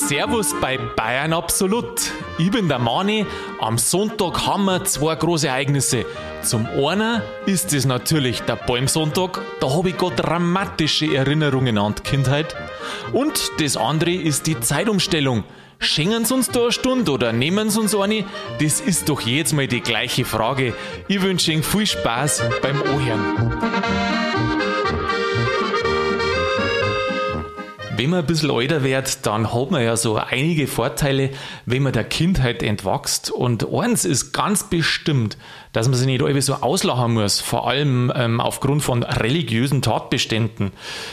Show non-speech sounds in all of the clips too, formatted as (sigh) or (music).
Servus bei Bayern Absolut. Ich bin der Mani. Am Sonntag haben wir zwei große Ereignisse. Zum einen ist es natürlich der Palmsonntag. Da habe ich gerade dramatische Erinnerungen an die Kindheit. Und das andere ist die Zeitumstellung. Schenken sie uns da eine Stunde oder nehmen sie uns eine? Das ist doch jetzt mal die gleiche Frage. Ich wünsche Ihnen viel Spaß beim Ohren. Wenn man ein bisschen älter wird, dann hat man ja so einige Vorteile, wenn man der Kindheit entwächst. Und eins ist ganz bestimmt, dass man sich nicht irgendwie so auslachen muss, vor allem ähm, aufgrund von religiösen Tatbeständen.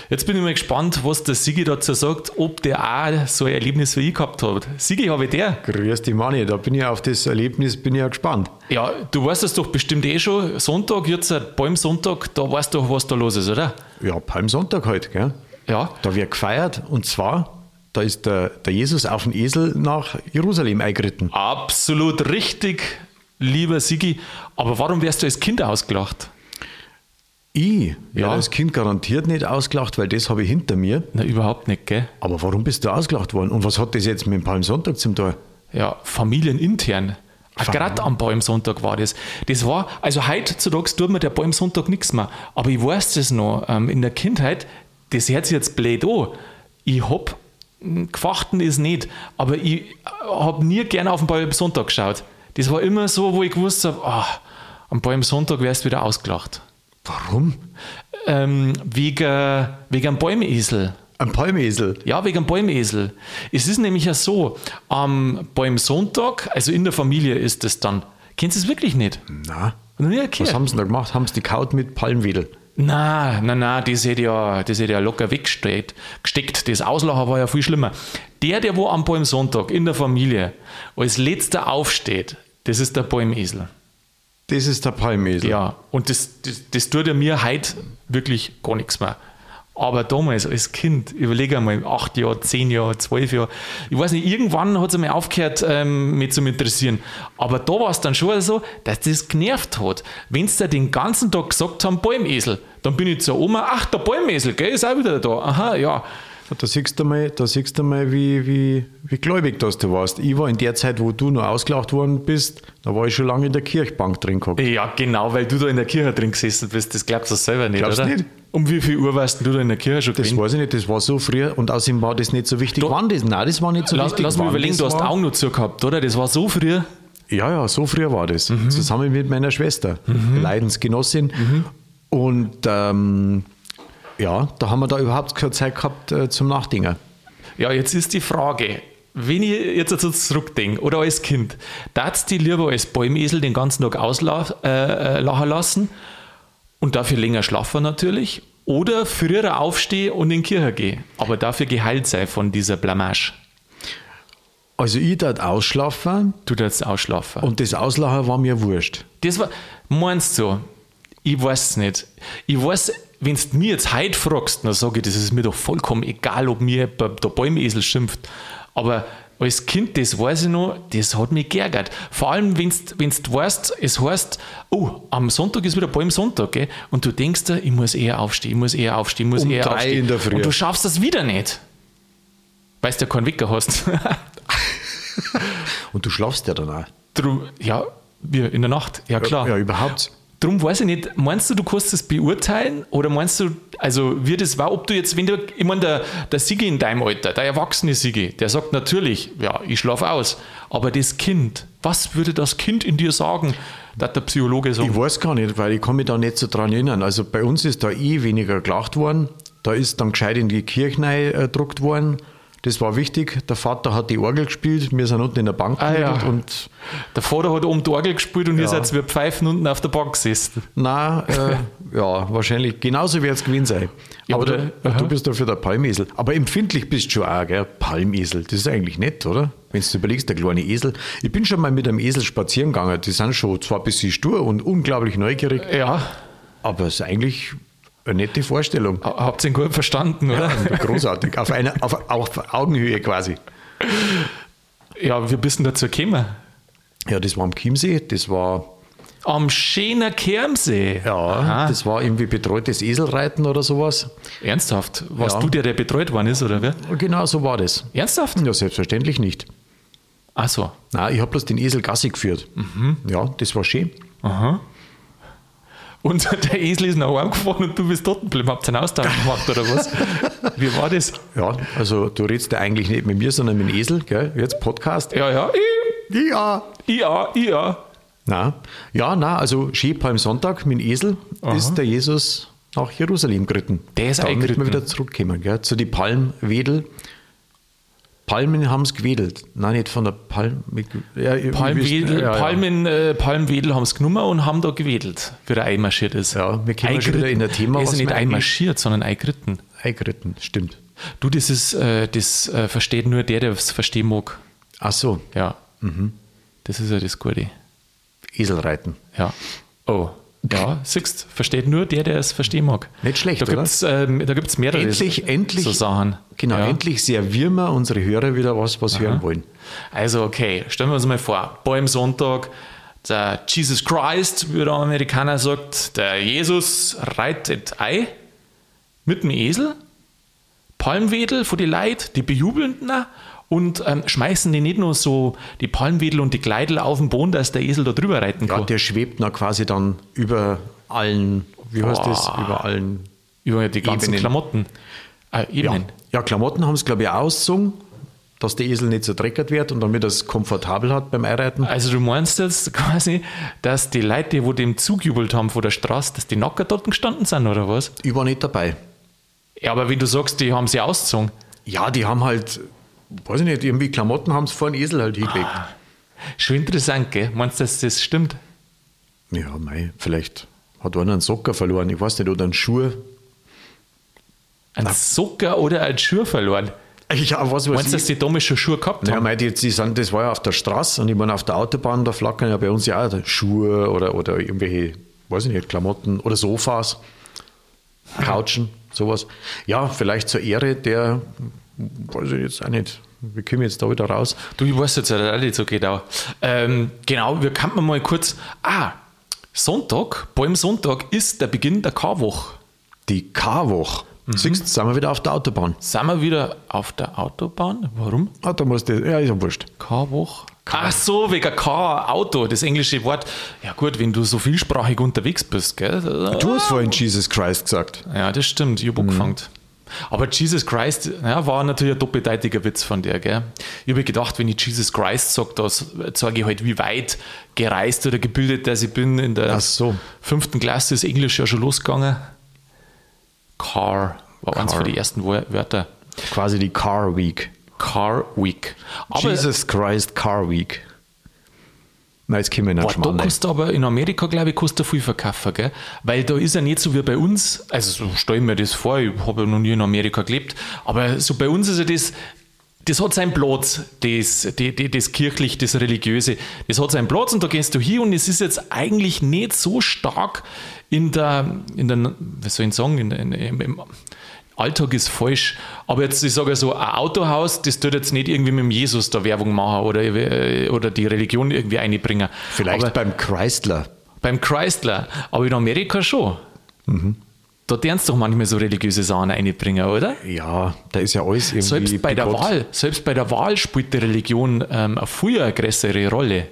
Jetzt bin ich mal gespannt, was der Sigi dazu sagt, ob der auch so ein Erlebnis wie ich gehabt hat. Sigi, habe ich der? Grüß dich, Manni, da bin ich auf das Erlebnis bin ich ja gespannt. Ja, du weißt es doch bestimmt eh schon. Sonntag, jetzt Palmsonntag, da weißt du doch, was da los ist, oder? Ja, Palmsonntag halt, gell? Ja. Da wird gefeiert und zwar, da ist der, der Jesus auf dem Esel nach Jerusalem eingeritten. Absolut richtig, lieber Sigi. Aber warum wärst du als Kind ausgelacht? Ich Ja. als Kind garantiert nicht ausgelacht, weil das habe ich hinter mir. Na, überhaupt nicht, gell? Aber warum bist du ausgelacht worden? Und was hat das jetzt mit dem Palmsonntag zum tun? Ja, familienintern. Gerade am Palmsonntag war das. Das war, also heutzutage tut mir der Palmsonntag nichts mehr. Aber ich weiß das noch. Ähm, in der Kindheit, das hört sich jetzt blöd an. Ich hab, gefachten ist nicht, aber ich habe nie gerne auf den Palmsonntag geschaut. Das war immer so, wo ich gewusst habe, ah, am Palmsonntag wärst du wieder ausgelacht. Warum? Ähm, wegen, wegen einem Bäumesel. Ein Palmesel. Ja, wegen dem Bäumesel. Es ist nämlich ja so, am Bäumsonntag, also in der Familie ist es dann, kennst du es wirklich nicht? Na, Noch nie was haben sie da gemacht? Haben sie die kaut mit Palmwedel? Na, na, na, das hätte ja, das hätte ja locker weggesteckt. Gesteckt. Das Auslachen war ja viel schlimmer. Der, der wo am Bäumsonntag in der Familie als letzter aufsteht, das ist der Bäumesel. Das ist der Palmesel. Ja, und das, das, das tut ja mir heute wirklich gar nichts mehr. Aber damals als Kind, überlege einmal, acht Jahre, zehn Jahre, zwölf Jahre, ich weiß nicht, irgendwann hat es mir aufgehört, ähm, mich zu interessieren. Aber da war es dann schon so, dass das genervt hat. Wenn sie den ganzen Tag gesagt haben, Bäumesel, dann bin ich zur Oma, ach, der Bäumesel, gell, ist auch wieder da. Aha, ja. Da siehst du mal, da siehst du mal wie, wie, wie gläubig das du warst. Ich war in der Zeit, wo du noch ausgelacht worden bist, da war ich schon lange in der Kirchbank drin gehabt. Ja, genau, weil du da in der Kirche drin gesessen bist, das glaubst du selber nicht, Glaubst oder? nicht? Um wie viel Uhr warst du da in der Kirche schon Das gewesen? weiß ich nicht, das war so früher und außerdem war das nicht so wichtig. Da- Wann das? Nein, das war nicht so Lass, wichtig. lass mich überlegen, du hast war. Augen noch zu gehabt, oder? Das war so früher. Ja, ja, so früher war das. Mhm. Zusammen mit meiner Schwester, Leidensgenossin. Mhm. Und ähm, ja, da haben wir da überhaupt keine Zeit gehabt äh, zum Nachdenken. Ja, jetzt ist die Frage, wenn ich jetzt so zurückdenke, oder als Kind, darfst du lieber als Bäumesel den ganzen Tag auslachen äh, äh, lassen und dafür länger schlafen natürlich, oder früher aufstehen und in die Kirche gehen, aber dafür geheilt sein von dieser Blamage. Also ich dort ausschlafen Du darfst ausschlafen. und das Auslachen war mir wurscht. Das war, meinst du, ich weiß es nicht. Ich weiß, wenn du mir jetzt heute fragst, dann sage ich, das ist mir doch vollkommen egal, ob mir der Bäumesel schimpft. Aber als Kind, das weiß ich noch, das hat mich geärgert. Vor allem, wenn du weißt, es heißt, oh, am Sonntag ist wieder Bäumsonntag, gell? und du denkst dir, ich muss eher aufstehen, ich muss eher aufstehen, ich muss Um eher drei aufstehen. in der Früh. Und du schaffst das wieder nicht. Weil du ja keinen Wecker hast. (laughs) Und du schlafst ja dann auch. Drum, ja, in der Nacht, ja klar. Ja, überhaupt. Drum weiß ich nicht, meinst du, du kannst das beurteilen oder meinst du, also wie das war, ob du jetzt, wenn du, ich meine, der, der Sigi in deinem Alter, der erwachsene Sigi, der sagt natürlich, ja, ich schlafe aus, aber das Kind, was würde das Kind in dir sagen, dass der Psychologe sagt? Ich weiß gar nicht, weil ich kann mich da nicht so dran erinnern. Also bei uns ist da eh weniger gelacht worden. Da ist dann gescheit in die Kirche gedruckt worden. Das war wichtig. Der Vater hat die Orgel gespielt. Wir sind unten in der Bank Ah, ja. und Der Vater hat oben die Orgel gespielt und ihr Ja. seid wie Pfeifen unten auf der Bank gesessen. na, äh, (laughs) ja, wahrscheinlich genauso wird es gewesen sein. Ja, Aber du, du bist dafür der Palmesel. Aber empfindlich bist du schon auch, gell? Palmesel. Das ist eigentlich nett, oder? Wenn du überlegst, der kleine Esel. Ich bin schon mal mit einem Esel spazieren gegangen. Die sind schon zwar ein bisschen stur und unglaublich neugierig, Ja, aber es ist eigentlich eine nette Vorstellung. ha- habt ihr ihn gut verstanden, oder? Großartig. Auf, einer, auf, auf Augenhöhe quasi. Ja, wie bist denn dazu gekommen? Ja, das war am Chiemsee. Das war Am Schöner Kermsee. Ja, Aha. das war irgendwie betreutes Eselreiten oder sowas. Ernsthaft? Warst Ja. du der, der betreut worden ist, oder wer? Genau so war das. Ernsthaft? Ja, selbstverständlich nicht. Ach so. Nein, ich habe bloß den Esel Gassi geführt. Ja, das war schön. Aha. Und (laughs) der Esel ist nach Hause gefahren und du bist dort geblieben. Habt ihr einen Austausch gemacht oder was? (laughs) Wie war das? Ja, also du redest ja eigentlich nicht mit mir, sondern mit dem Esel, gell? Jetzt Podcast. Ja, ja. Ja. Ja, ja. Na, ja, na, also Skipalmsonntag mit dem Esel ist der Jesus nach Jerusalem geritten. Der ist da müssen wir eingeritten. wieder zurückkommen, gell? Zu die Palmwedel. Palmen haben es gewedelt. Nein, nicht von der Palm. Ja, Palmwedel, ja, ja. Palmen, äh, Palmwedel haben es genommen und haben da gewedelt, wie er einmarschiert ist. Ja, wir kommen schon wieder in ein Thema, Er ist nicht einmarschiert, sondern eingeritten. Eingeritten, stimmt. Du, das ist, äh, das äh, versteht nur der, der es verstehen mag. Ach so, Ja. Mhm. Das ist ja das Gute. Eselreiten. Ja. Oh. Ja, siehst, versteht nur der, der es verstehen mag. Nicht schlecht, da oder? gibt's, ähm, da gibt es mehrere Endlich, endlich. so Sachen. Genau, ja. endlich servieren wir unsere Hörer wieder was, was hören wollen. Also, okay, stellen wir uns mal vor, Palmsonntag, der Jesus Christ, wie der Amerikaner sagt, der Jesus reitet ein mit dem Esel, Palmwedel für die Leute, die bejubeln ihn auch und ähm, schmeißen die nicht nur so die Palmwedel und die Kleidel auf den Boden, dass der Esel da drüber reiten Ja, kann. der schwebt na quasi dann über allen, wie heißt das, über allen. Über die ganzen Ebenen. Klamotten. Äh, Ja, Ebenen. ja Klamotten haben es, glaube ich, auch ausgezogen, dass der Esel nicht so dreckert wird und damit er es komfortabel hat beim Einreiten. Also du meinst jetzt (laughs) quasi, dass die Leute, die wo dem zugejubelt haben von der Straße, dass die Nacker dort gestanden sind oder was? Ich war nicht dabei. Ja, aber wenn du sagst, die haben sie ausgezogen. Ja, die haben halt, weiß ich nicht, irgendwie Klamotten haben es vor den Esel halt hingelegt. Schon interessant, gell? Meinst du, dass das stimmt? Ja, mei, vielleicht hat einer einen Socker verloren, ich weiß nicht, oder einen Schuh. Ein Socker oder ein Schuh verloren? Ja, was weiß Meinst du, dass die damals schon Schuhe gehabt Ja, haben? mei, die, die sind, das war ja auf der Straße und ich meine, auf der Autobahn, da flackern ja bei uns ja auch Schuhe oder, oder irgendwelche, weiß ich nicht, Klamotten oder Sofas, Couchen, sowas. Ja, vielleicht zur Ehre der, weiß ich jetzt auch nicht, wie kommen wir jetzt da wieder raus? Du, ich weiß jetzt auch nicht so genau. Ähm, genau, wir könnten mal kurz. Ah, Sonntag, Palmsonntag ist der Beginn der Karwoche. Die Karwoche. Mhm. Siehst sind wir wieder auf der Autobahn. Sind wir wieder auf der Autobahn? Warum? Ah, da musst du, ja, ist ja wurscht. Karwoche? Ach so, wegen Car, Auto, das englische Wort. Ja gut, wenn du so vielsprachig unterwegs bist, gell? Du hast vorhin Jesus Christ gesagt. Ja, das stimmt, ich habe angefangen. Aber Jesus Christ ja, war natürlich ein doppeldeutiger Witz von der. Gell? Ich habe gedacht, wenn ich Jesus Christ sage, da sage ich halt, wie weit gereist oder gebildet dass ich bin. In der so. fünften Klasse ist Englisch ja schon losgegangen. Car war eins Car. von den ersten Wörter. Quasi die Car Week. Car Week. Aber Jesus Christ Car Week. Na, jetzt kommen wir in den Boah, da kannst du aber in Amerika, glaube ich, kannst du viel verkaufen, gell? Weil da ist ja nicht so wie bei uns, also so stelle ich mir das vor, ich habe ja noch nie in Amerika gelebt, aber so bei uns ist ja das, das hat seinen Platz, das, die, die, das kirchlich, das religiöse, das hat seinen Platz und da gehst du hin und es ist jetzt eigentlich nicht so stark in der, in der was soll ich sagen, in der, in, im Alltag ist falsch, aber jetzt, ich sage so, ein Autohaus, das tut jetzt nicht irgendwie mit dem Jesus da Werbung machen oder, oder die Religion irgendwie einbringen. Vielleicht aber beim Chrysler. beim Chrysler, aber in Amerika schon. Da dernst doch manchmal so religiöse Sachen einbringen, oder? Ja, da ist ja alles irgendwie. Selbst bei der begott. Wahl, selbst bei der Wahl spielt die Religion ähm, eine viel größere Rolle.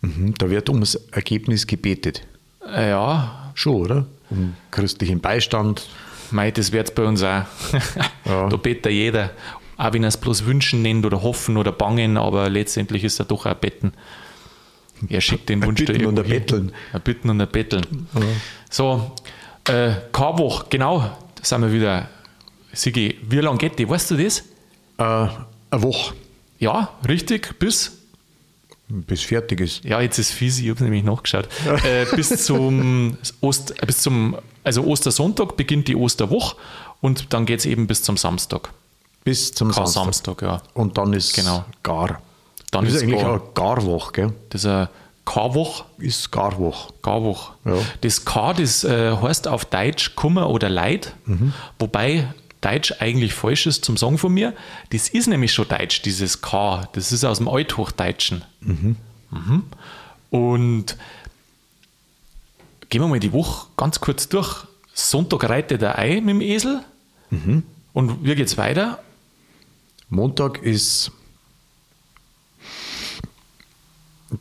Mhm, Da wird ums Ergebnis gebetet. Äh, Ja, Schon, oder? Um christlichen Beistand. Mei, das wird bei uns auch. (laughs) Ja. Da betet jeder. Auch wenn er es bloß wünschen nennt oder hoffen oder bangen, aber letztendlich ist er doch auch Betten. Er schickt den Ein Wunsch da Bitten und ein. Betteln. Ein Bitten und ein Betteln. So, äh, Karwoch, genau, da sind wir wieder. Sigi, wie lange geht die? Weißt du das? Äh, eine Woche, Ja, richtig, bis. bis fertig ist. Ja, jetzt ist fies, ich habe nämlich nachgeschaut. äh, bis zum Ost, äh, bis zum, also Ostersonntag beginnt die Osterwoche und dann geht es eben bis zum Samstag. Bis zum Kein Samstag. Samstag, ja. Und dann ist Genau. gar. Dann das ist, ist eigentlich gar. eine Garwoche, gell? Das ist eine Karwoch, Ist Garwoche. Garwoch. Ja. Das K, das äh, heißt auf Deutsch Kummer oder Leid, wobei Deutsch eigentlich falsch ist zum Sagen von mir. Das ist nämlich schon Deutsch, dieses K. Das ist aus dem Althochdeutschen. Mhm. Und gehen wir mal die Woche ganz kurz durch. Sonntag reitet er ein mit dem Esel. Und wie geht's weiter? Montag ist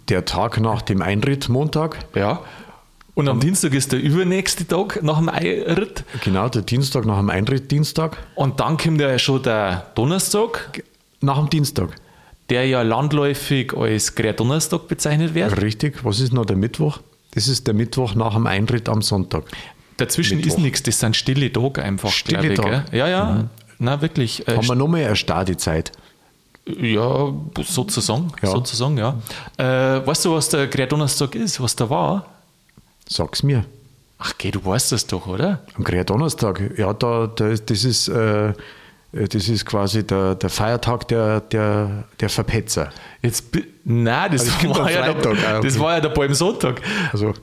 der Tag nach dem Einritt, Montag. Ja. Und am Dienstag ist der übernächste Tag nach dem Einritt. Genau, der Dienstag nach dem Einritt, Dienstag. Und dann kommt ja schon der Donnerstag, Nach dem Dienstag. der ja landläufig als Grär-Donnerstag bezeichnet wird. Richtig. Was ist noch der Mittwoch? Das ist der Mittwoch nach dem Einritt am Sonntag. Dazwischen Mittwoch. ist nichts, das sind stille Tage einfach. Stille Tage. Ja, ja. Na, wirklich. Äh, Haben wir nochmal eine Stadezeit. ja, sozusagen. Ja. sozusagen ja. Äh, weißt du, was der Grär-Donnerstag ist, was da war? Sag's mir. Ach, geh, du weißt das doch, oder? Am Grär-Donnerstag. Ja, da, da, ist- das, ist, äh, das ist quasi der, der Feiertag der, der, der Verpetzer. Jetzt, nein, das, Also, war am ja der, ah, okay. das war ja der Palmsonntag. Also,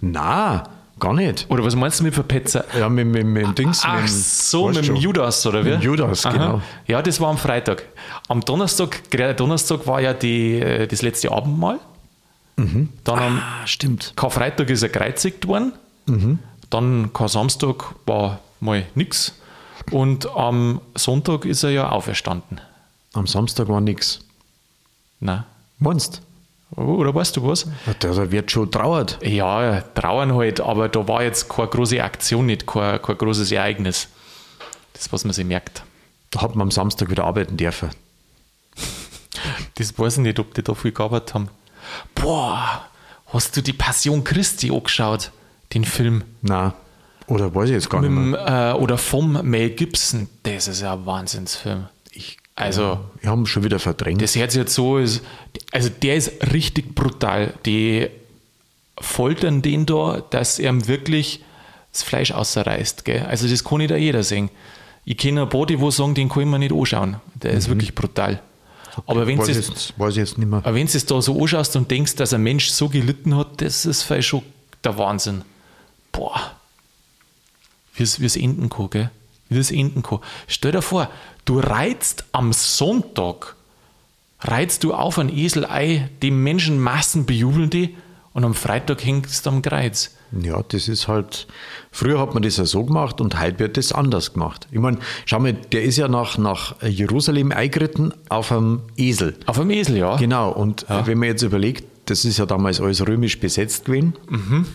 na, gar nicht. Oder was meinst du mit Verpetzer? Ja, mit, mit, mit dem Dings. Ach mit, so, mit dem. Judas, oder wie? Mit Judas, Aha. genau. Ja, das war am Freitag. Am Donnerstag, gerade Donnerstag war ja die, äh, das letzte Abendmahl. Dann am Ah, stimmt. Karfreitag ist er gekreuzigt worden. Dann kein Samstag war mal nix. Und am Sonntag ist er ja auferstanden. Am Samstag war nichts. Nein. Meinst Oder weißt du was? du? Da wird schon trauert. Ja, trauern halt, aber da war jetzt keine große Aktion nicht, kein, kein großes Ereignis. Das, was man sich merkt. Da hat man am Samstag wieder arbeiten dürfen. (laughs) Das weiß ich nicht, ob die da viel gearbeitet haben. Boah, hast du die Passion Christi angeschaut, den Film? Na, oder weiß ich jetzt gar nicht Mit, mehr. dem, äh, oder vom Mel Gibson. Das ist ja ein Wahnsinnsfilm. Ich, Also, wir haben schon wieder verdrängt. das sich jetzt so, ist, also der ist richtig brutal. Die foltern den da, dass er ihm wirklich das Fleisch ausreißt. Gell? Also das kann nicht jeder sehen. Ich kenne ein paar, die wo sagen, den kann ich mir nicht anschauen. Der ist wirklich brutal. Aber wenn du es jetzt, nicht mehr. aber wenn du es da so anschaust und denkst, dass ein Mensch so gelitten hat, das ist vielleicht schon der Wahnsinn. Boah. Wie es, enden kann, gell? Wie es enden kann. Stell dir vor, du reizt am Sonntag, reizt du auf einen Esel ein, die Menschenmassen bejubeln die und am Freitag hängst du am Kreuz. Ja, das ist halt. Früher hat man das ja so gemacht und heute wird das anders gemacht. Ich meine, schau mal, der ist ja nach, nach Jerusalem eingeritten auf einem Esel. Auf einem Esel, ja. Genau, und wenn man jetzt überlegt, das ist ja damals alles römisch besetzt gewesen, Mhm.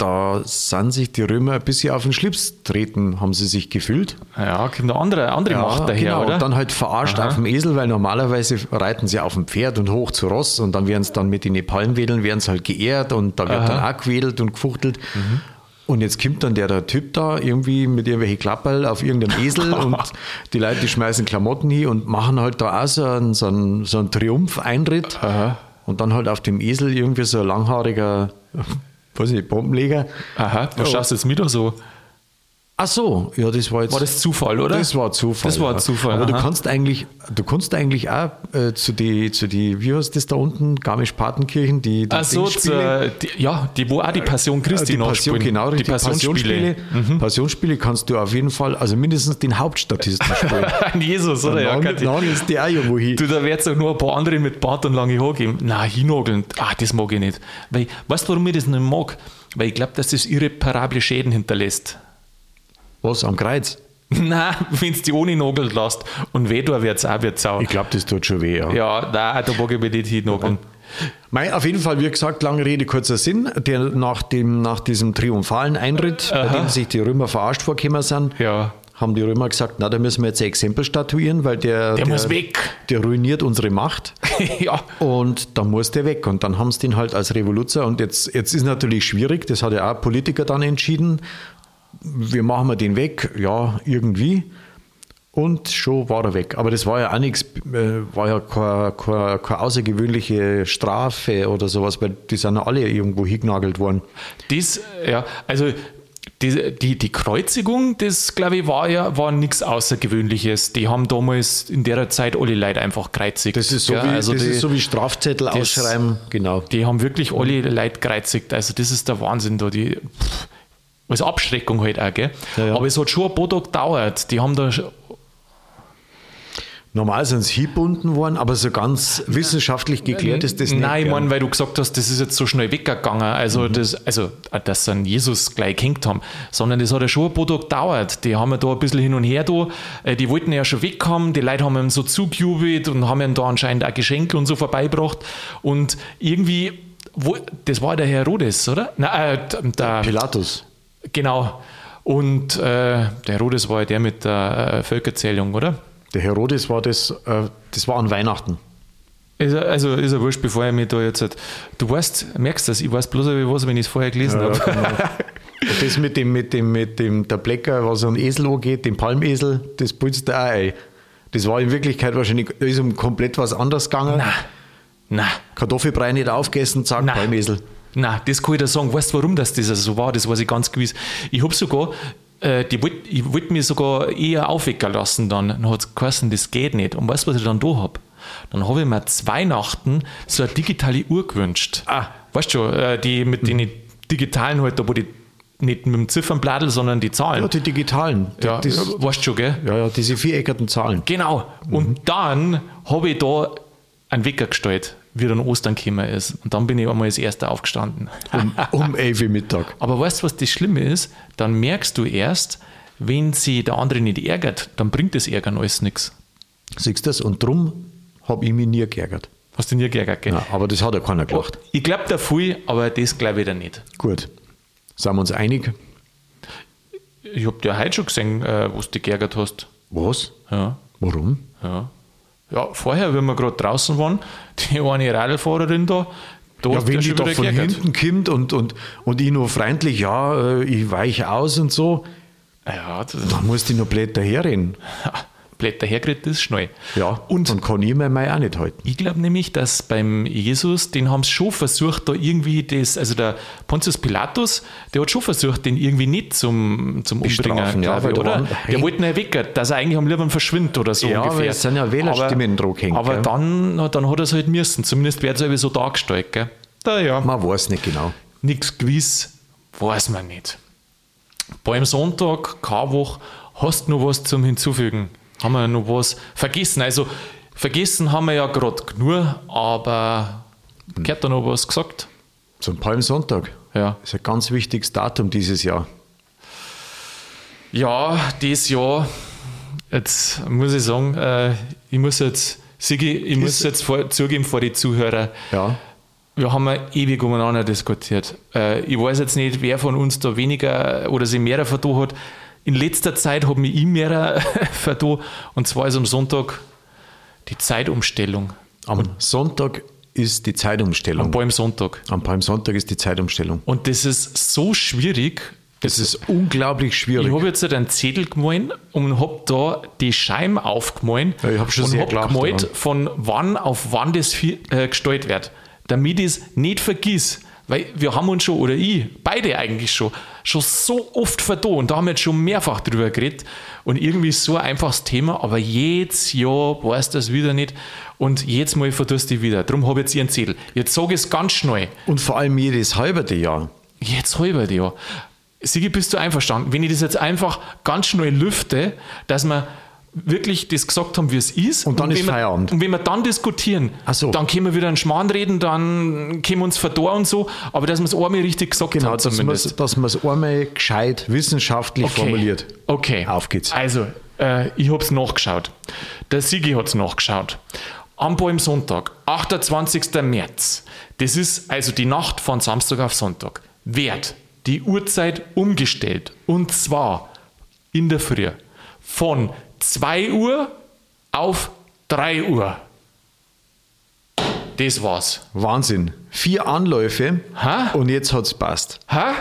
Da sind sich die Römer ein bisschen auf den Schlips treten, haben sie sich gefühlt. Ja, kommt eine andere, andere Macht daher, genau. oder? Und dann halt verarscht Aha. auf dem Esel, weil normalerweise reiten sie auf dem Pferd und hoch zu Ross und dann werden sie dann mit den Palmwedeln werden sie halt geehrt und da wird Aha. Mhm. dann auch gewedelt und gefuchtelt. Und jetzt kommt dann der, der Typ da irgendwie mit irgendwelchen Klapperl auf irgendeinem Esel (laughs) und die Leute, die schmeißen Klamotten hin und machen halt da auch so einen, so einen, so einen Triumpheinritt. Und dann halt auf dem Esel irgendwie so ein langhaariger, weiß ich, Bombenleger. Aha, was schaust du jetzt mit oder so? Ach so, ja, das war jetzt. War das Zufall, oder? Das war Zufall. Das war ja. Zufall. Aber du aha. kannst eigentlich, du kannst eigentlich auch äh, zu die, zu die, wie heißt das da unten, Garmisch-Partenkirchen, die, die Ach so, Dingsspiele. zur- die, ja, die, wo auch die Passion Christi die Passion, nachspielen. genau, die Passionsspiele. Passionsspiele. Passionsspiele kannst du auf jeden Fall, also mindestens den Hauptstatisten spielen. (laughs) Ein Jesus, oder? Ja, Dann Kathi. nagelst die auch irgendwo hin. Du, da wird es auch nur ein paar andere mit Bart und lange Haare geben. Nein, hinnageln. Ah, das mag ich nicht. Weil, weißt du, warum ich das nicht mag? Weil ich glaube, dass das irreparable Schäden hinterlässt. Was, am Kreuz? (laughs) Nein, wenn es die ohne nagelt lässt. Und weh, da wird es auch, wird's auch. Ich glaube, das tut schon weh, ja. Ja, nein, da mag ich mich nicht hinnageln. Mei, auf jeden Fall, wie gesagt, lange Rede, kurzer Sinn. Der, nach, dem, nach diesem triumphalen Einritt, bei Aha. dem sich die Römer verarscht vorgekommen sind, Ja. haben die Römer gesagt, na, da müssen wir jetzt ein Exempel statuieren, weil der, Der muss weg. der ruiniert unsere Macht (laughs) ja. und dann muss der weg. Und dann haben sie den halt als Revoluzer und jetzt, jetzt ist natürlich schwierig, das hat ja auch Politiker dann entschieden, wie machen wir den weg? Ja, irgendwie. Und schon war er weg. Aber das war ja auch nichts, äh, war ja keine, keine, keine außergewöhnliche Strafe oder sowas, weil die sind ja alle irgendwo hingenagelt worden. Das, ja, also die, die, die Kreuzigung, das glaube ich, war ja war nichts Außergewöhnliches. Die haben damals in der Zeit alle Leute einfach kreuzigt. Das ist so, ja, wie, also das die, ist so wie Strafzettel ausschreiben. Genau. die haben wirklich alle Leute kreuzigt. Also das ist der Wahnsinn da. Die, pff, als Abschreckung halt auch, gell? Ja, ja. Aber es hat schon ein paar Tage gedauert. Die haben da, Normal sind es hinbunden worden, aber so ganz wissenschaftlich geklärt ist das nicht. Nein, ich meine, weil du gesagt hast, das ist jetzt so schnell weggegangen. Also, Mhm. das, also dass sie einen Jesus gleich gehängt haben, sondern das hat ja schon ein paar Tage gedauert. Die haben ja da ein bisschen hin und her da. Äh, Die wollten ja schon wegkommen. Die Leute haben ihm so zugejubelt und haben ihm da anscheinend auch Geschenke und so vorbeigebracht. Und irgendwie, wo, das war der Herodes, oder? Nein, äh, der, Pilatus. Genau. Und äh, der Herodes war ja der mit der äh, Völkerzählung, oder? Der Herodes war das, äh, das war an Weihnachten. Ist er- Also ist er wurscht, bevor ich mich da jetzt. halt- Du weißt, merkst das, ich weiß bloß was, wenn ich es vorher gelesen habe. genau. (laughs) Das mit dem, mit dem, mit dem, der Blecker, was an Esel angeht, dem Palmesel, das putzt der auch ein. Das war in Wirklichkeit wahrscheinlich, da ist um komplett was anderes gegangen. Na, na, Kartoffelbrei nicht aufgegessen, zack, Nein. Palmesel. Na, das kann ich dir sagen. Weißt du, warum das, das so war? Das weiß ich ganz gewiss. Ich habe sogar, äh, die wollt, ich wollte mir sogar eher aufwecken lassen dann. Dann hat es geheißen, das geht nicht. Und weißt du, was ich dann da habe? Dann habe ich mir zu Weihnachten so eine digitale Uhr gewünscht. Ah. Weißt du schon, äh, die mit den digitalen halt, da wo die nicht mit dem Ziffernbladel, sondern die Zahlen. Ja, die digitalen. Die, Ja, das, weißt du schon, gell? ja, ja, diese viereckigen Zahlen. Genau. Und dann habe ich da einen Wecker gestellt, wie dann Ostern gekommen ist. Und dann bin ich einmal als Erster aufgestanden. Um, um 11 Uhr Mittag. (laughs) Aber weißt du, was das Schlimme ist? Dann merkst du erst, wenn sie der andere nicht ärgert, dann bringt das Ärgern alles nichts. Siehst du das? Und drum habe ich mich nie geärgert. Hast du nie geärgert, gell? Ja, aber das hat ja keiner gelacht. Ich glaube da viel, aber das glaube ich wieder nicht. Gut. Sind wir uns einig? Ich habe dir heute schon gesehen, äh, wo du dich geärgert hast. Was? Ja, Warum? ja. Ja, vorher, wenn wir gerade draußen waren, die eine Radlfahrerin da, da Ja, du wenn die doch von geärgert. hinten kommt und, und, und ich nur freundlich, ja, äh, ich weiche aus und so, Ja, das, dann muss die noch blöd daherreden. (laughs) Blätter hergeredet ist schnell. Ja, Und dann kann ich mein Mai auch nicht halten. Ich glaube nämlich, dass beim Jesus, den haben sie schon versucht, da irgendwie das, also der Pontius Pilatus, der hat schon versucht, den irgendwie nicht zum, zum Umbringen, ja, glaub weil ich, oder? Der wollte ihn erwecken, dass er eigentlich am liebsten verschwindet oder so Ja, ungefähr. es sind ja Wählerstimmen aber, gehängt, Aber gell? dann, dann hat er es halt müssen. Zumindest wird es irgendwie so dargestellt. Gell? Da ja, Man weiß nicht genau. nichts gewiss, weiß man nicht. Beim Sonntag, Karwoch, hast du noch was zum Hinzufügen? Haben wir noch was vergessen? Also, vergessen haben wir ja gerade genug, aber gehört da noch was gesagt? Zum Palmsonntag. Ja. Das ist ein ganz wichtiges Datum dieses Jahr. Ja, dieses Jahr, jetzt muss ich sagen, äh, ich muss jetzt, Sigi, ich muss jetzt vor, zugeben vor die Zuhörer, Ja. wir haben ja ewig umeinander diskutiert. Äh, ich weiß jetzt nicht, wer von uns da weniger oder sich mehr vertan hat. In letzter Zeit mich ich mehr (laughs) vertan. Und zwar ist am Sonntag die Zeitumstellung. Am Sonntag ist die Zeitumstellung. Am Palmsonntag. Am Palmsonntag ist die Zeitumstellung. Und das ist so schwierig. Das ist unglaublich Ich schwierig. habe jetzt halt einen Zettel gemalt und habe da die Scheiben aufgemalt Ja, ich hab schon und sehr hab gelacht gemalt, daran. von wann auf wann das äh, gestellt wird, damit ich es nicht vergiss. Weil wir haben uns schon, oder ich, beide eigentlich schon, schon so oft vertan. Da haben wir jetzt schon mehrfach drüber geredet. Und irgendwie so ein einfaches Thema, aber jedes Jahr weiß das wieder nicht. Und jetzt mal verdurst ich wieder. Darum habe ich jetzt ihren Zettel. Jetzt sage ich es ganz schnell. Und vor allem jedes halberte Jahr. Jetzt halber ja. Sigi, bist du einverstanden? Wenn ich das jetzt einfach ganz schnell lüfte, dass wir wirklich das gesagt haben, wie es ist. Und dann wenn ist wir, Feierabend. Und wenn wir dann diskutieren, so. dann können wir wieder einen Schmarrn reden, dann können wir uns verdorren und so, aber dass wir es einmal richtig gesagt Genau, haben dass man zumindest. es dass einmal gescheit wissenschaftlich formuliert. Okay. Auf geht's. Also, äh, ich habe es nachgeschaut. Der Sigi hat es nachgeschaut. Am Palmsonntag, 28. März, das ist also die Nacht von Samstag auf Sonntag, wird die Uhrzeit umgestellt. Und zwar in der Früh von 2 Uhr auf 3 Uhr. Das war's. Wahnsinn. Vier Anläufe Hä? und jetzt hat's passt. Hä?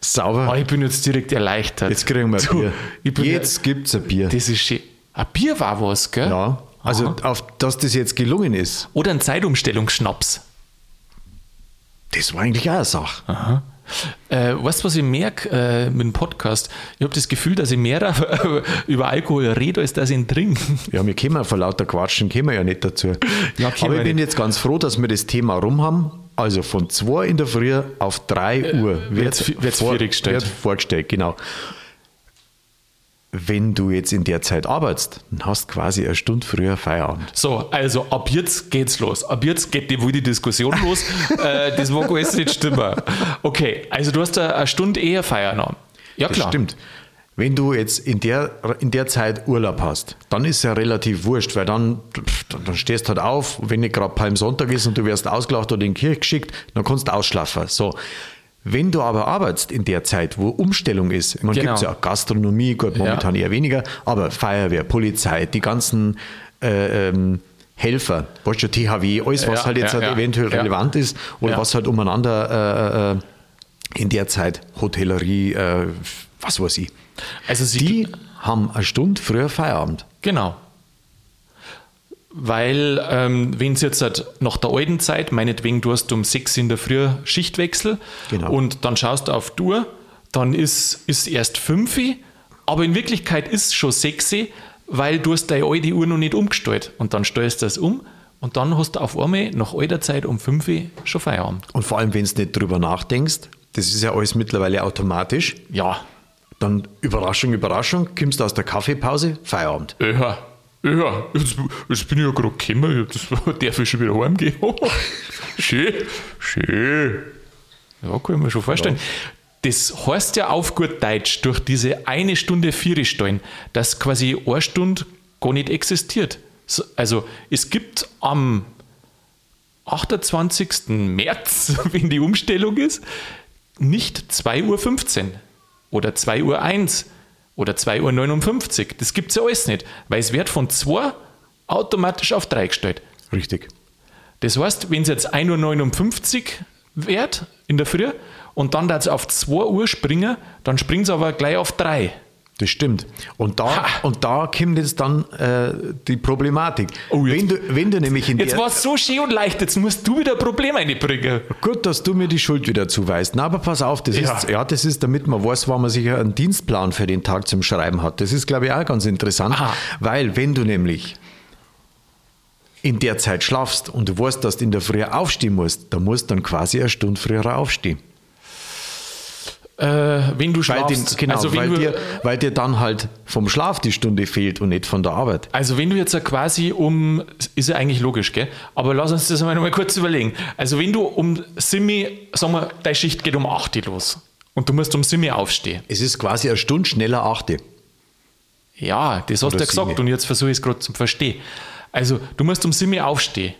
Sauber. Oh, ich bin jetzt direkt erleichtert. Jetzt kriegen wir ein Du, Bier. ich bin Jetzt gibt's ein Bier. Das ist schön. Ein Bier war was, gell? Ja. Also, auf, dass das jetzt gelungen ist, Oder ein Zeitumstellungsschnaps. das war eigentlich auch eine Sache. Äh, weißt du, was ich merke äh, mit dem Podcast? Ich habe das Gefühl, dass ich mehr (laughs) über Alkohol rede, als dass ich ihn trinke. Ja, wir kommen vor lauter Quatschen, kommen wir ja nicht dazu. Ja, Aber ich bin jetzt ganz froh, dass wir das Thema rum haben. Also von 2 in der Früh auf 3 Uhr wird's vi- wird's vierig gestellt. wird vorgestellt, genau. Wenn du jetzt in der Zeit arbeitest, dann hast du quasi eine Stunde früher Feierabend. So, also ab jetzt geht's los. Ab jetzt geht die wohl die Diskussion los. (laughs) äh, das mag alles nicht stimmen. Okay, also du hast eine Stunde eher Feierabend. Ja, Das klar. stimmt. Wenn du jetzt in der, in der Zeit Urlaub hast, dann ist ja relativ wurscht, weil dann, dann stehst halt auf, wenn nicht gerade Palmsonntag ist und du wirst ausgelacht oder in die Kirche geschickt, dann kannst du ausschlafen. So. Wenn du aber arbeitest in der Zeit, wo Umstellung ist, man Genau. gibt ja auch Gastronomie, gut, momentan eher weniger, aber Feuerwehr, Polizei, die ganzen äh, ähm, Helfer, weißt du, THW, alles, was Ja, halt jetzt ja, halt ja. eventuell Ja. relevant ist oder Ja. was halt umeinander äh, äh, in der Zeit Hotellerie, äh, was weiß ich. Also sie Die haben eine Stunde früher Feierabend. Genau. Weil, ähm, wenn es jetzt halt nach der alten Zeit, meinetwegen, du hast um 6 in der Früh Schichtwechsel Genau. und dann schaust du auf die Uhr, dann ist, ist erst 5 Uhr, aber in Wirklichkeit ist es schon 6 Uhr, weil du hast deine alte Uhr noch nicht umgestellt. Und dann stellst du das um und dann hast du auf einmal nach alter Zeit um 5 Uhr schon Feierabend. Und vor allem, wenn du nicht drüber nachdenkst, das ist ja alles mittlerweile automatisch, Ja, dann Überraschung, Überraschung, kommst du aus der Kaffeepause, Feierabend. Ja, ja, jetzt, jetzt bin ich ja gerade gekommen, das darf ich schon wieder heimgehen. (laughs) schön, schön. Ja, kann ich mir schon vorstellen. Das heißt ja auf gut Deutsch, durch diese eine Stunde Vieristellen, dass quasi eine Stunde gar nicht existiert. So, Also es gibt am 28. März, (laughs) wenn die Umstellung ist, nicht 2.15 Uhr oder 2.01 Uhr oder 2.59 Uhr. Das gibt es ja alles nicht, weil es wird von 2 automatisch auf 3 gestellt. Richtig. Das heißt, wenn es jetzt 1.59 Uhr wird in der Früh und dann es auf 2 Uhr springen, dann springt es aber gleich auf 3. Das stimmt. Und da, Ha. und da kommt jetzt dann äh, die Problematik. Oh, jetzt- wenn, du, wenn du nämlich in Jetzt war es so schön und leicht, jetzt musst du wieder ein Problem einbringen. Gut, dass du mir die Schuld wieder zuweist. Na, aber pass auf, das Ja. ist, ja, das ist, damit man weiß, wann man sich einen Dienstplan für den Tag zum Schreiben hat. Das ist, glaube ich, auch ganz interessant, Aha. weil wenn du nämlich in der Zeit schlafst und du weißt, dass du in der Früh aufstehen musst, dann musst du dann quasi eine Stunde früher aufstehen. Äh, wenn du Weil, schlafst. den, genau, also, wenn weil, du, dir, weil dir dann halt vom Schlaf die Stunde fehlt und nicht von der Arbeit. Also wenn du jetzt quasi um, ist ja eigentlich logisch, gell? Aber lass uns das einmal noch mal kurz überlegen. Also wenn du um Simi, sagen wir, deine Schicht geht um 8 Uhr los und du musst um Simi aufstehen. Es ist quasi eine Stunde schneller achte. Ja, das hast du ja gesagt und jetzt versuche ich es gerade zu verstehen. Also du musst um Simi aufstehen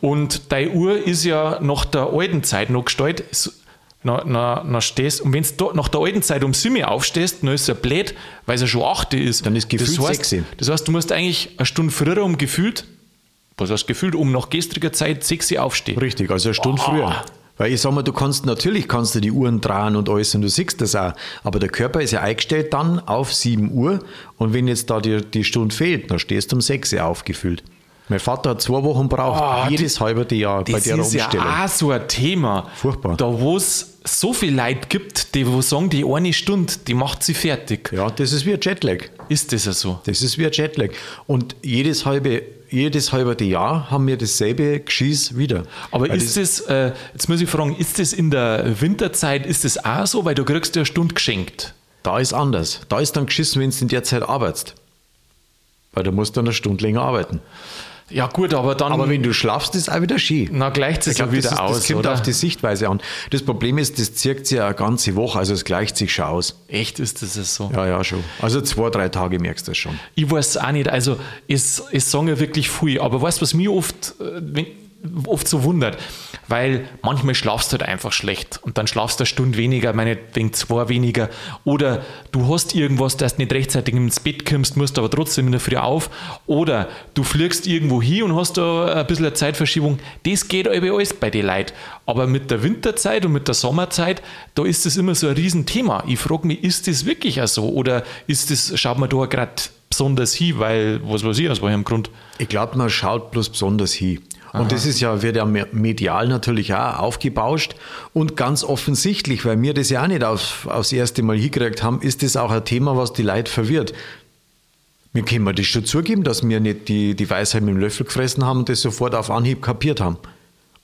und deine Uhr ist ja nach der alten Zeit noch gestellt. Na, na, na stehst, und wenn du nach der alten Zeit um Simi aufstehst, dann ist ja blöd, weil es ja schon 8 Uhr ist. Dann ist gefühlt das heißt, 6 Uhr. Das heißt, du musst eigentlich eine Stunde früher um gefühlt, was heißt gefühlt, um nach gestriger Zeit 6 Uhr aufstehen. Richtig, also eine Stunde Ah. früher. Weil ich sag mal, du kannst natürlich kannst du die Uhren drehen und alles und du siehst das auch. Aber der Körper ist ja eingestellt dann auf 7 Uhr und wenn jetzt da die, die Stunde fehlt, dann stehst du um 6 Uhr aufgefüllt. Mein Vater hat zwei Wochen braucht, Ah, jedes halbe Jahr bei Das der ist Umstellung. ja auch so ein Thema. Furchtbar. Da wo es so viel Leute gibt, die wo sagen, die eine Stunde, die macht sie fertig. Ja, das ist wie ein Jetlag. Ist das ja so? Das ist wie ein Jetlag. Und jedes halbe, jedes halbe Jahr haben wir dasselbe Geschieß wieder. Aber Weil ist das, äh, jetzt muss ich fragen, ist das in der Winterzeit, ist das auch so? Weil du kriegst ja eine Stunde geschenkt. Da ist anders. Da ist dann geschissen, wenn du in der Zeit arbeitest. Weil du musst dann eine Stunde länger arbeiten. Ja gut, aber dann Aber wenn du schlafst, ist auch wieder schön. na, gleicht es ja wieder das, ist, aus, das kommt oder? auf die Sichtweise an. Das Problem ist, das zirkt sich ja eine ganze Woche, also es gleicht sich schon aus. Echt ist das so? Ja, ja, schon. Also zwei, drei Tage merkst du das schon. Ich weiß auch nicht, also es, es sagen ja wirklich viel, aber weißt du, was mich oft, äh, wenn, oft so wundert? Weil manchmal schlafst du halt einfach schlecht und dann schlafst du eine Stunde weniger, meinetwegen zwei weniger oder du hast irgendwas, dass du nicht rechtzeitig ins Bett kommst, musst aber trotzdem in der Früh auf oder du fliegst irgendwo hin und hast da ein bisschen eine Zeitverschiebung. Das geht aber alles bei den Leuten. Aber mit der Winterzeit und mit der Sommerzeit, da ist das immer so ein Riesenthema. Ich frage mich, ist das wirklich auch so oder ist das, schaut man da gerade besonders hin, weil, was weiß ich, aus welchem Grund? Ich glaube, man schaut bloß besonders hin. Und das ist ja, wird ja me- medial natürlich auch aufgebauscht. Und ganz offensichtlich, weil wir das ja auch nicht auf, aufs erste Mal hingekriegt haben, ist das auch ein Thema, was die Leute verwirrt. Wir können das schon zugeben, dass wir nicht die, die Weisheit mit dem Löffel gefressen haben und das sofort auf Anhieb kapiert haben.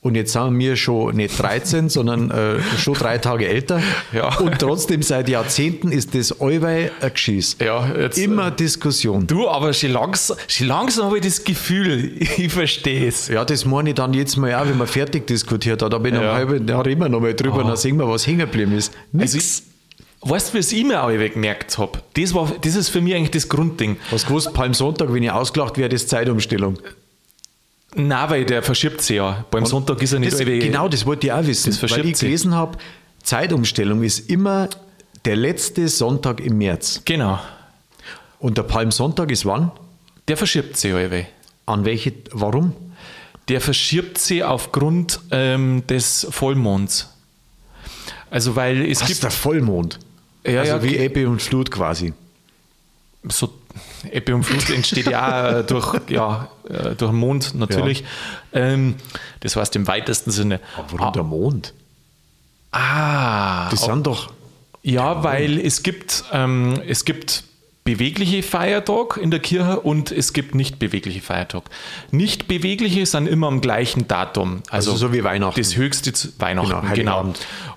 Und jetzt sind wir schon nicht 13, sondern äh, schon drei Tage älter. (laughs) Ja. Und trotzdem seit Jahrzehnten ist das allweil ein Geschiss. Ja, jetzt, Immer Diskussion. Du, aber schon langsam, schon langsam habe ich das Gefühl, (laughs) ich verstehe es. Ja, das meine ich dann jetzt mal auch, wenn man fertig diskutiert hat. Aber in einem Ja. halben Jahr immer noch mal drüber, Ah. dann sehen wir, was hängen geblieben ist. Nix. Also ich, weißt du, wie es ich mir auch gemerkt habe? Das, war, das ist für mich eigentlich das Grundding. was gewusst, Palmsonntag, wenn ich ausgelacht werde, ist Zeitumstellung. Nein, weil der verschiebt sich ja. Beim Sonntag ist er nicht Das, genau, das wollte ich auch wissen. Das verschiebt weil ich gelesen habe, Zeitumstellung ist immer der letzte Sonntag im März. Genau. Und der Palmsonntag ist wann? Der verschiebt sich alle. An welche, warum? Der verschiebt sie aufgrund ähm, des Vollmonds. Also, weil es Das gibt der Vollmond. Ja, also ja, wie Ebbe und Flut quasi. so Ebbe und Flut entsteht ja (laughs) durch, ja, äh, durch den Mond natürlich. Ähm, das heißt im weitesten Sinne. Warum der Mond? Ah, Das sind doch. ja, weil es gibt, ähm, es gibt bewegliche Feiertag in der Kirche und es gibt nicht bewegliche Feiertag. Nicht bewegliche sind immer am gleichen Datum. Also, Also so wie Weihnachten. Das höchste Weihnachten, Genau, genau.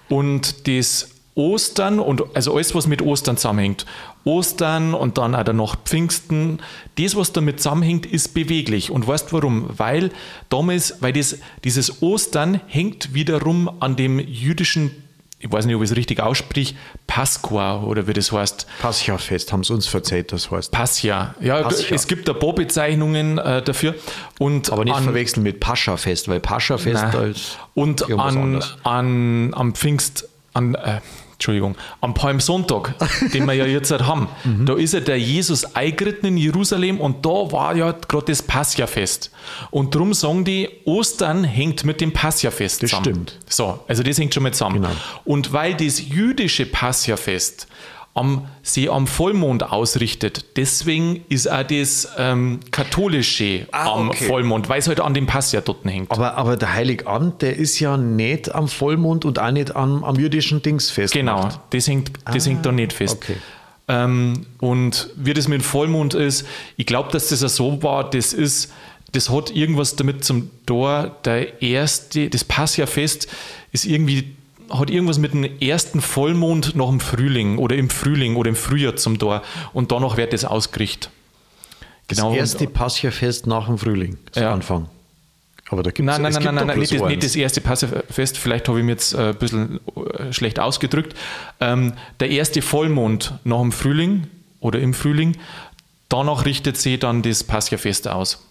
Und das Ostern und also alles, was mit Ostern zusammenhängt. Ostern und dann auch dann noch Pfingsten, das, was damit zusammenhängt, ist beweglich. Und weißt warum? Weil damals, weil das, dieses Ostern hängt wiederum an dem jüdischen, ich weiß nicht, ob ich es richtig aussprich, Pasqua oder wie das heißt. Pascha-Fest, haben sie uns verzeiht, das heißt. Pascha. Ja, Pascha. es gibt ein paar Bezeichnungen äh, dafür. Und Aber nicht an, verwechseln mit Pascha-Fest, weil Pascha-Fest, da ist Und an, an, am Pfingst, an, äh, Entschuldigung, am Palmsonntag, den wir ja jetzt halt haben, (laughs) Mhm. da ist ja der Jesus eingeritten in Jerusalem und da war ja gerade das Pascha-Fest. Und darum sagen die, Ostern hängt mit dem Pascha-Fest Das zusammen. stimmt. So, also das hängt schon mit zusammen. Genau. Und weil das jüdische Pascha-Fest am, sie am Vollmond ausrichtet, deswegen ist auch das ähm, katholische Ah, am okay. Vollmond, weil es halt an dem Pascha dort hängt. Aber, aber der Heiligabend, der ist ja nicht am Vollmond und auch nicht am, am jüdischen Dings fest. Genau, das hängt, das hängt da nicht fest. okay. Ähm, und wie das mit Vollmond ist, ich glaube, dass das ja so war, das ist, das hat irgendwas damit zum Tor, der erste, das Passia-Fest ist irgendwie, hat irgendwas mit dem ersten Vollmond nach dem Frühling oder im Frühling oder im Frühjahr zum Tor und danach wird das ausgerichtet. Das Genau. erste Pascha-Fest nach dem Frühling, das Ja. Anfang. Aber da gibt Nein, nein, es nein, gibt nein, nein, bloß nicht, das, nicht das erste Passefest, vielleicht habe ich mir jetzt äh, ein bisschen äh, schlecht ausgedrückt. Ähm, der erste Vollmond nach dem Frühling oder im Frühling, danach richtet sich dann das Passafest aus.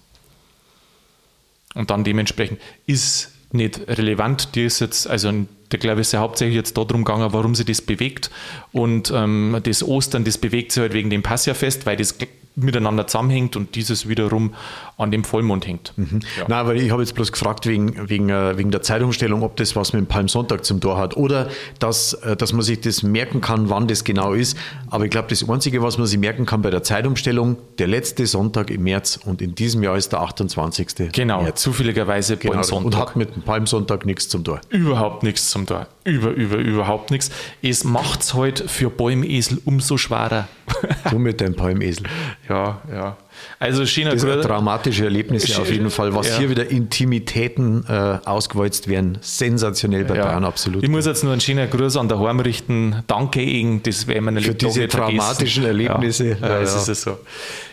Und dann dementsprechend ist nicht relevant, die ist jetzt, also der glaube ich ist ja hauptsächlich jetzt darum gegangen, warum sie das bewegt. Und ähm, das Ostern, das bewegt sich halt wegen dem Passafest, weil das miteinander zusammenhängt und dieses wiederum an dem Vollmond hängt. Ja. Nein, weil ich habe jetzt bloß gefragt wegen, wegen, äh, wegen der Zeitumstellung, ob das was mit dem Palmsonntag zum Tor hat oder dass, äh, dass man sich das merken kann, wann das genau ist. Aber ich glaube, das Einzige, was man sich merken kann bei der Zeitumstellung, der letzte Sonntag im März und in diesem Jahr ist der 28. Genau, März. zufälligerweise Genau, beim und hat mit dem Palmsonntag nichts zum Tor. Überhaupt nichts zum Tor. Über, über, überhaupt nichts. Es macht es heute halt für Bäumesel umso schwerer. (laughs) Du mit deinem Palmesel. ja, ja. Also schöner Das sind dramatische Erlebnisse auf jeden Fall. Was Ja. hier wieder Intimitäten äh, ausgewalzt werden, sensationell bei Bayern absolut. Ich muss jetzt nur einen schönen Gruß an der Heim richten. Danke Ihnen, das werden wir natürlich Für diese dramatischen Erlebnisse. Ja, ja, Ja, ja. ist es so.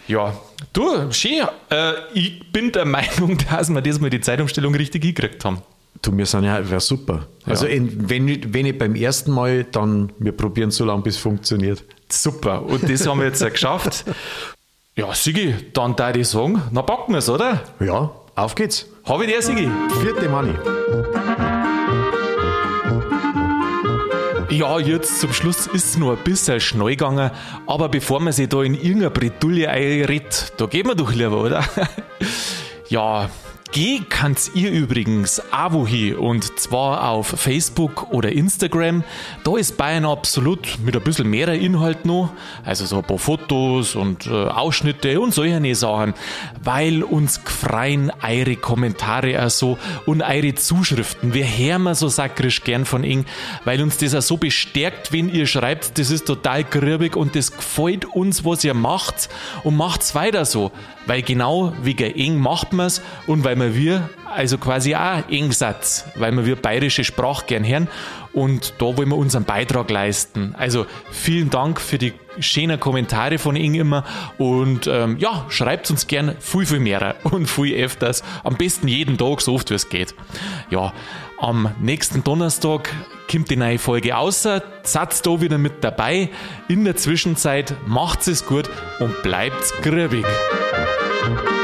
Ja, du, schön. Äh, ich bin der Meinung, (laughs) dass wir diesmal die Zeitumstellung richtig gekriegt haben. Du, wir sind ja, wäre super. Also in, wenn, wenn nicht beim ersten Mal, dann wir probieren so lange, bis es funktioniert. Super. Und das haben wir jetzt ja geschafft. Ja, Sigi, dann da ich sagen, na packen wir es, oder? Ja, auf geht's. Habe ich dir, Sigi? Vierte Money. Ja, jetzt zum Schluss ist es nur ein bisschen schnell gegangen, aber bevor man sich da in irgendeine Bredouille einredet, da gehen wir doch lieber, oder? (laughs) ja, geh kannst ihr übrigens auch wohin und zwar auf Facebook oder Instagram. Da ist Bayern absolut mit ein bisschen mehr Inhalt noch, also so ein paar Fotos und äh, Ausschnitte und solche Sachen, weil uns gefreien eure Kommentare auch so und eure Zuschriften. Wir hören wir so sakrisch gern von Ihnen, weil uns das auch so bestärkt, wenn ihr schreibt, das ist total grübig und das gefällt uns, was ihr macht und macht's weiter so. Weil genau wegen eng macht man's und weil wir wir also quasi auch Engsatz, weil wir wir bayerische Sprache gern hören und da wollen wir unseren Beitrag leisten. Also vielen Dank für die schönen Kommentare von Ihnen immer und ähm, ja, schreibt uns gern viel, viel mehr und viel öfters. Am besten jeden Tag, so oft wie es geht. Ja, am nächsten Donnerstag kommt die neue Folge außer. Seid da wieder mit dabei. In der Zwischenzeit macht's es gut und bleibt's grübig. Thank you.